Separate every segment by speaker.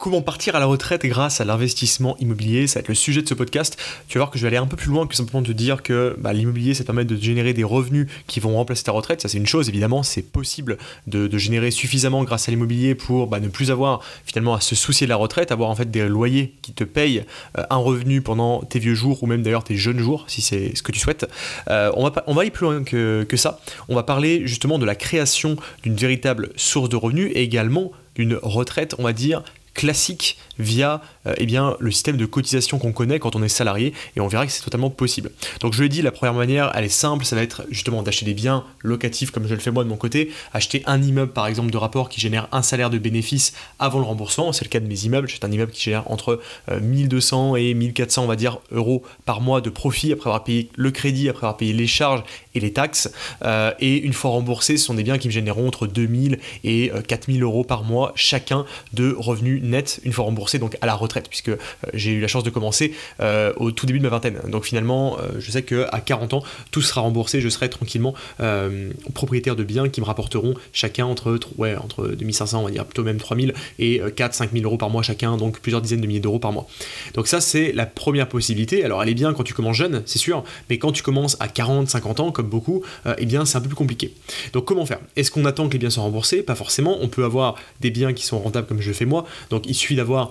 Speaker 1: Comment partir à la retraite grâce à l'investissement immobilier Ça va être le sujet de ce podcast. Tu vas voir que je vais aller un peu plus loin que simplement te dire que bah, l'immobilier, ça permet de générer des revenus qui vont remplacer ta retraite. Ça, c'est une chose, évidemment, c'est possible de, générer suffisamment grâce à l'immobilier pour bah, ne plus avoir finalement à se soucier de la retraite, avoir en fait des loyers qui te payent euh, un revenu pendant tes vieux jours ou même d'ailleurs tes jeunes jours, si c'est ce que tu souhaites. Euh, on, va, on va aller plus loin que, que ça. On va parler justement de la création d'une véritable source de revenus et également d'une retraite, on va dire, classique via euh, eh bien, le système de cotisation qu'on connaît quand on est salarié et on verra que c'est totalement possible. Donc je l'ai dit, la première manière, elle est simple, ça va être justement d'acheter des biens locatifs comme je le fais moi de mon côté, acheter un immeuble par exemple de rapport qui génère un salaire de bénéfice avant le remboursement, c'est le cas de mes immeubles, j'ai un immeuble qui génère entre 1200 euh, et 1400 on va dire euros par mois de profit après avoir payé le crédit, après avoir payé les charges et les taxes, euh, et une fois remboursés, ce sont des biens qui me généreront entre 2000 et 4000 euros par mois chacun de revenus nets. Une fois remboursés donc à la retraite puisque euh, j'ai eu la chance de commencer euh, au tout début de ma vingtaine. Donc finalement, euh, je sais qu'à 40 ans, tout sera remboursé, je serai tranquillement propriétaire de biens qui me rapporteront chacun entre, ouais, entre 2500, on va dire plutôt même 3000 et 4 5000 euros par mois chacun, donc plusieurs dizaines de milliers d'euros par mois. Donc ça, c'est la première possibilité. Alors elle est bien quand tu commences jeune, c'est sûr, mais quand tu commences à 40, 50 ans, comme beaucoup, eh bien c'est un peu plus compliqué. Donc comment faire? Est-ce qu'on attend que les biens soient remboursés? Pas forcément. On peut avoir des biens qui sont rentables comme je fais moi. Donc il suffit d'avoir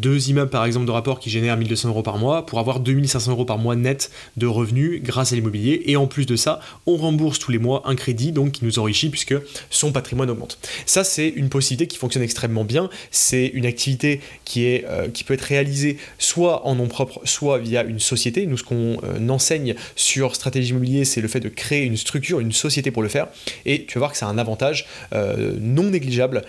Speaker 1: deux immeubles par exemple de rapport qui génèrent 1200 euros par mois pour avoir 2500 euros par mois net de revenus grâce à l'immobilier et en plus de ça on rembourse tous les mois un crédit donc qui nous enrichit puisque son patrimoine augmente. Ça c'est une possibilité qui fonctionne extrêmement bien, c'est une activité qui, euh, peut être réalisée soit en nom propre soit via une société. Nous ce qu'on euh, enseigne sur stratégie immobilier c'est le fait de créer une structure, une société pour le faire et tu vas voir que c'est un avantage euh, non négligeable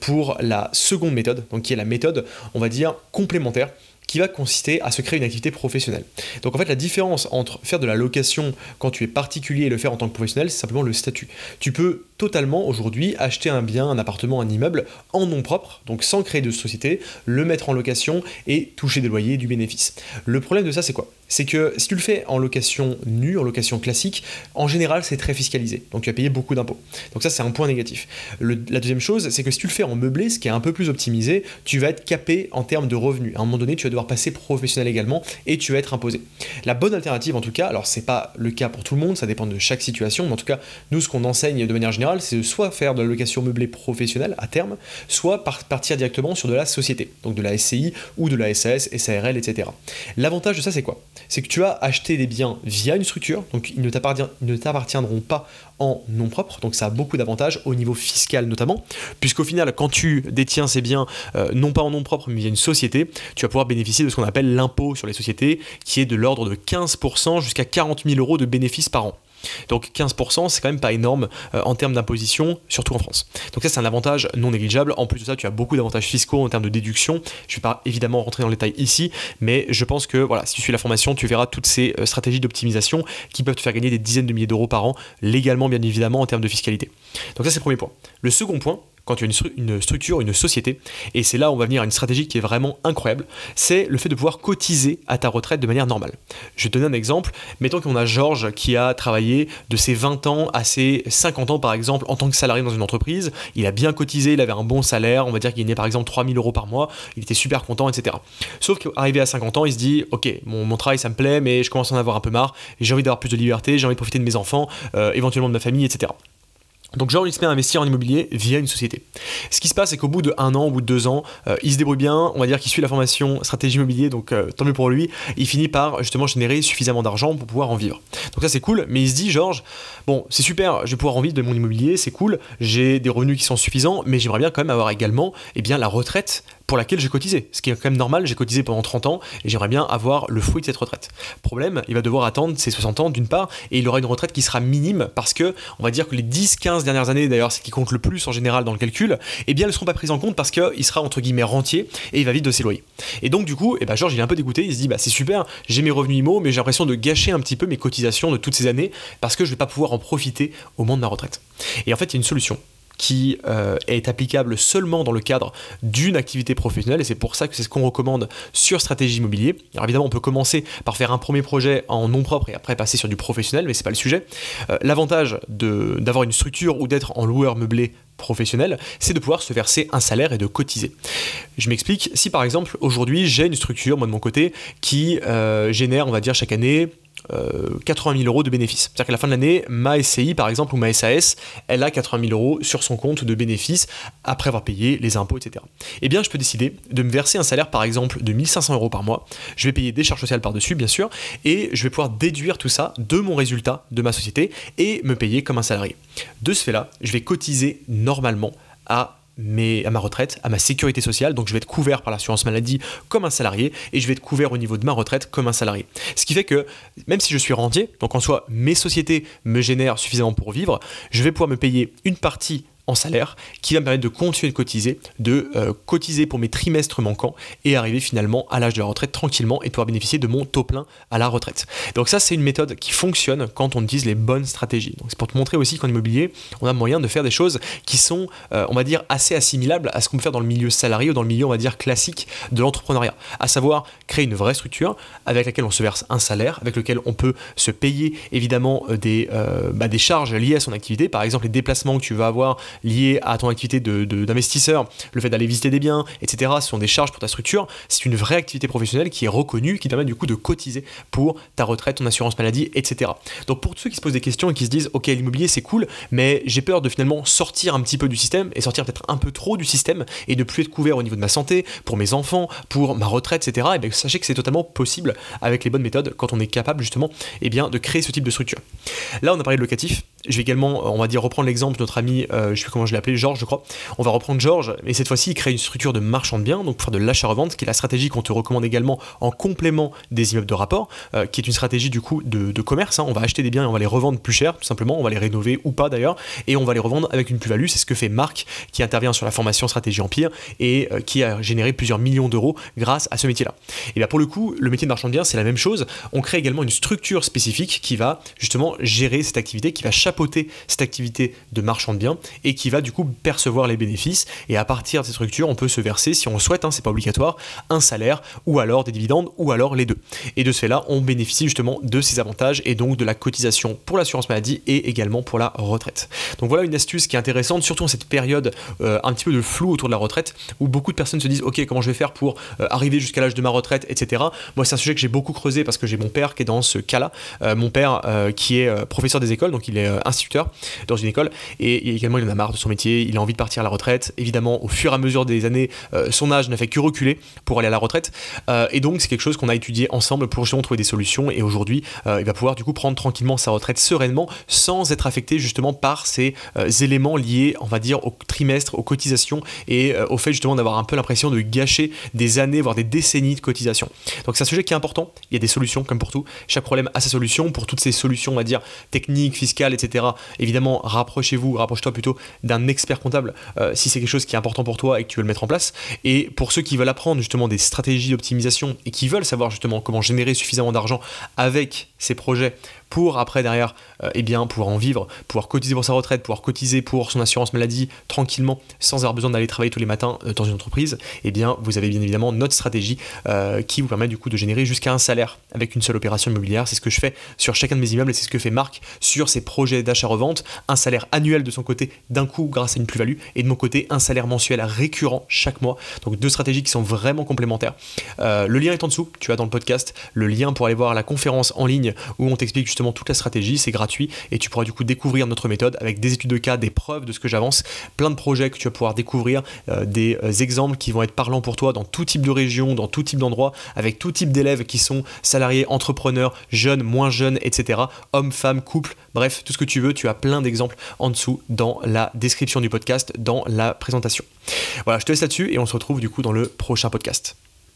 Speaker 1: pour la seconde méthode donc qui est la méthode on va dire complémentaire qui va consister à se créer une activité professionnelle. Donc en fait la différence entre faire de la location quand tu es particulier et le faire en tant que professionnel, c'est simplement le statut. Tu peux totalement aujourd'hui acheter un bien, un appartement, un immeuble en nom propre, donc sans créer de société, le mettre en location et toucher des loyers, du bénéfice. Le problème de ça c'est quoi? C'est que si tu le fais en location nue, en location classique, en général, c'est très fiscalisé. Donc tu vas payer beaucoup d'impôts. Donc ça, c'est un point négatif. la deuxième chose, c'est que si tu le fais en meublé, ce qui est un peu plus optimisé, tu vas être capé en termes de revenus. À un moment donné, tu vas devoir passer professionnel également et tu vas être imposé. La bonne alternative, en tout cas, alors c'est pas le cas pour tout le monde, ça dépend de chaque situation, mais en tout cas, nous, ce qu'on enseigne de manière générale, c'est de soit faire de la location meublée professionnelle à terme, soit partir directement sur de la société, donc de la SCI ou de la SAS, SARL, etc. L'avantage de ça, c'est quoi? C'est que tu as acheté des biens via une structure, donc ils ne t'appartiendront pas en nom propre, donc ça a beaucoup d'avantages au niveau fiscal notamment, puisqu'au final, quand tu détiens ces biens, euh, non pas en nom propre, mais via une société, tu vas pouvoir bénéficier de ce qu'on appelle l'impôt sur les sociétés, qui est de l'ordre de 15% jusqu'à 40 000 euros de bénéfices par an. Donc 15%, c'est quand même pas énorme euh, en termes d'imposition, surtout en France. Donc ça, c'est un avantage non négligeable. En plus de ça, tu as beaucoup d'avantages fiscaux en termes de déduction. Je ne vais pas évidemment rentrer dans le détail ici, mais je pense que voilà, si tu suis la formation, tu verras toutes ces euh, stratégies d'optimisation qui peuvent te faire gagner des dizaines de milliers d'euros par an, légalement bien évidemment en termes de fiscalité. Donc ça, c'est le premier point. Le second point, quand tu as une, structure, une société, et c'est là où on va venir à une stratégie qui est vraiment incroyable, c'est le fait de pouvoir cotiser à ta retraite de manière normale. Je vais te donner un exemple. Mettons qu'on a Georges qui a travaillé de ses 20 ans à ses 50 ans, par exemple, en tant que salarié dans une entreprise. Il a bien cotisé, il avait un bon salaire, on va dire qu'il gagnait par exemple 3000 euros par mois, il était super content, etc. Sauf qu'arrivé à 50 ans, il se dit Ok, mon, travail ça me plaît, mais je commence à en avoir un peu marre, j'ai envie d'avoir plus de liberté, j'ai envie de profiter de mes enfants, euh, éventuellement de ma famille, etc. Donc il se met à investir en immobilier via une société. Ce qui se passe c'est qu'au bout de un an, au bout de deux ans, euh, il se débrouille bien, on va dire qu'il suit la formation stratégie immobilier, donc euh, tant mieux pour lui, il finit par justement générer suffisamment d'argent pour pouvoir en vivre. Donc ça c'est cool, mais il se dit Georges, bon c'est super, je vais pouvoir en vivre de mon immobilier, c'est cool, j'ai des revenus qui sont suffisants, mais j'aimerais bien quand même avoir également eh bien, la retraite pour laquelle j'ai cotisé. Ce qui est quand même normal, j'ai cotisé pendant 30 ans et j'aimerais bien avoir le fruit de cette retraite. Problème, il va devoir attendre ses 60 ans d'une part et il aura une retraite qui sera minime parce que on va dire que les 10-15 dernières années d'ailleurs, c'est qui compte le plus en général dans le calcul, eh bien elles ne seront pas prises en compte parce qu'il sera entre guillemets rentier et il va vite de s'éloigner. Et donc du coup, eh ben, Georges il est un peu dégoûté, il se dit bah c'est super, j'ai mes revenus IMO mais j'ai l'impression de gâcher un petit peu mes cotisations de toutes ces années parce que je vais pas pouvoir en profiter au moment de ma retraite. Et en fait, il y a une solution qui euh, est applicable seulement dans le cadre d'une activité professionnelle et c'est pour ça que c'est ce qu'on recommande sur stratégie immobilier. Alors évidemment, on peut commencer par faire un premier projet en nom propre et après passer sur du professionnel, mais c'est pas le sujet. Euh, l'avantage d'avoir une structure ou d'être en loueur meublé professionnel, c'est de pouvoir se verser un salaire et de cotiser. Je m'explique, si par exemple aujourd'hui j'ai une structure, moi de mon côté, qui euh, génère, on va dire chaque année 80 euh, 000 euros de bénéfices. C'est-à-dire qu'à la fin de l'année, ma SCI par exemple ou ma SAS, elle a 80 000 euros sur son compte de bénéfices après avoir payé les impôts, etc. Eh bien, je peux décider de me verser un salaire par exemple de 1500 euros par mois. Je vais payer des charges sociales par-dessus, bien sûr, et je vais pouvoir déduire tout ça de mon résultat de ma société et me payer comme un salarié. De ce fait-là, je vais cotiser normalement à à ma retraite, à ma sécurité sociale. Donc je vais être couvert par l'assurance maladie comme un salarié et je vais être couvert au niveau de ma retraite comme un salarié. Ce qui fait que même si je suis rentier, donc en soi mes sociétés me génèrent suffisamment pour vivre, je vais pouvoir me payer une partie en salaire qui va me permettre de continuer de cotiser, de euh, cotiser pour mes trimestres manquants et arriver finalement à l'âge de la retraite tranquillement et pouvoir bénéficier de mon taux plein à la retraite. Donc ça c'est une méthode qui fonctionne quand on utilise les bonnes stratégies. Donc c'est pour te montrer aussi qu'en immobilier on a moyen de faire des choses qui sont euh, on va dire assez assimilables à ce qu'on peut faire dans le milieu salarié ou dans le milieu on va dire classique de l'entrepreneuriat. À savoir créer une vraie structure avec laquelle on se verse un salaire, avec lequel on peut se payer évidemment euh, des, bah, des charges liées à son activité, par exemple les déplacements que tu vas avoir liées à ton activité d'investisseur, de, le fait d'aller visiter des biens, etc., ce sont des charges pour ta structure. C'est une vraie activité professionnelle qui est reconnue, qui permet du coup de cotiser pour ta retraite, ton assurance maladie, etc. Donc pour tous ceux qui se posent des questions et qui se disent, ok, l'immobilier c'est cool, mais j'ai peur de finalement sortir un petit peu du système et sortir peut-être un peu trop du système et de plus être couvert au niveau de ma santé, pour mes enfants, pour ma retraite, etc. Et bien sachez que c'est totalement possible avec les bonnes méthodes quand on est capable justement et eh bien, de créer ce type de structure. Là, on a parlé de locatif. Je vais également, on va dire, reprendre l'exemple de notre ami, euh, je sais plus comment je l'ai appelé, Georges, je crois. On va reprendre Georges, mais cette fois-ci, il crée une structure de marchand de biens, donc pour faire de l'achat-revente, qui est la stratégie qu'on te recommande également en complément des immeubles de rapport, euh, qui est une stratégie du coup de, commerce. Hein. On va acheter des biens et on va les revendre plus cher, tout simplement. On va les rénover ou pas d'ailleurs, et on va les revendre avec une plus-value. C'est ce que fait Marc, qui intervient sur la formation stratégie empire et euh, qui a généré plusieurs millions d'euros grâce à ce métier-là. Et bien pour le coup, le métier de marchand de biens, c'est la même chose. On crée également une structure spécifique qui va justement gérer cette activité, qui va chapeauter cette activité de marchand de biens et qui va du coup percevoir les bénéfices. Et à partir de ces structures, on peut se verser, si on le souhaite, hein, c'est pas obligatoire, un salaire ou alors des dividendes ou alors les deux. Et de ce fait-là, on bénéficie justement de ces avantages et donc de la cotisation pour l'assurance maladie et également pour la retraite. Donc voilà une astuce qui est intéressante, surtout en cette période euh, un petit peu de flou autour de la retraite où beaucoup de personnes se disent ok comment je vais faire pour euh, arriver jusqu'à l'âge de ma retraite, etc. Moi c'est un sujet que j'ai beaucoup creusé parce que j'ai mon père qui est dans ce cas-là, euh, mon père qui est professeur des écoles, donc il est instituteur, dans une école. Et, également, il en a marre de son métier, il a envie de partir à la retraite. Évidemment, au fur et à mesure des années, euh, son âge n'a fait que reculer pour aller à la retraite. Euh, et donc, c'est quelque chose qu'on a étudié ensemble pour justement trouver des solutions. Et aujourd'hui, euh, il va pouvoir du coup prendre tranquillement sa retraite sereinement sans être affecté justement par ces éléments liés, on va dire, au trimestre, aux cotisations et au fait justement d'avoir un peu l'impression de gâcher des années, voire des décennies de cotisations. Donc, c'est un sujet qui est important. Il y a des solutions, comme pour tout. Chaque problème a sa solution. Pour toutes ces solutions, on va dire, techniques, fiscales, etc., évidemment, rapprochez-vous, rapproche-toi plutôt d'un expert comptable euh, si c'est quelque chose qui est important pour toi et que tu veux le mettre en place. Et pour ceux qui veulent apprendre justement des stratégies d'optimisation et qui veulent savoir justement comment générer suffisamment d'argent avec ces projets pour après derrière euh, eh bien, pouvoir en vivre, pouvoir cotiser pour sa retraite, pouvoir cotiser pour son assurance maladie tranquillement sans avoir besoin d'aller travailler tous les matins euh, dans une entreprise, eh bien vous avez bien évidemment notre stratégie euh, qui vous permet du coup de générer jusqu'à un salaire avec une seule opération immobilière. C'est ce que je fais sur chacun de mes immeubles et c'est ce que fait Marc sur ses projets d'achat-revente. Un salaire annuel de son côté d'un coup grâce à une plus-value et de mon côté un salaire mensuel récurrent chaque mois. Donc deux stratégies qui sont vraiment complémentaires. le lien est en dessous, tu as dans le podcast le lien pour aller voir la conférence en ligne où on t'explique justement toute la stratégie, c'est gratuit et tu pourras du coup découvrir notre méthode avec des études de cas, des preuves de ce que j'avance, plein de projets que tu vas pouvoir découvrir, euh, des euh, exemples qui vont être parlants pour toi dans tout type de région, dans tout type d'endroit, avec tout type d'élèves qui sont salariés, entrepreneurs, jeunes, moins jeunes, etc. Hommes, femmes, couples, bref, tout ce que tu veux, tu as plein d'exemples en dessous dans la description du podcast, dans la présentation. Voilà, je te laisse là-dessus et on se retrouve du coup dans le prochain podcast.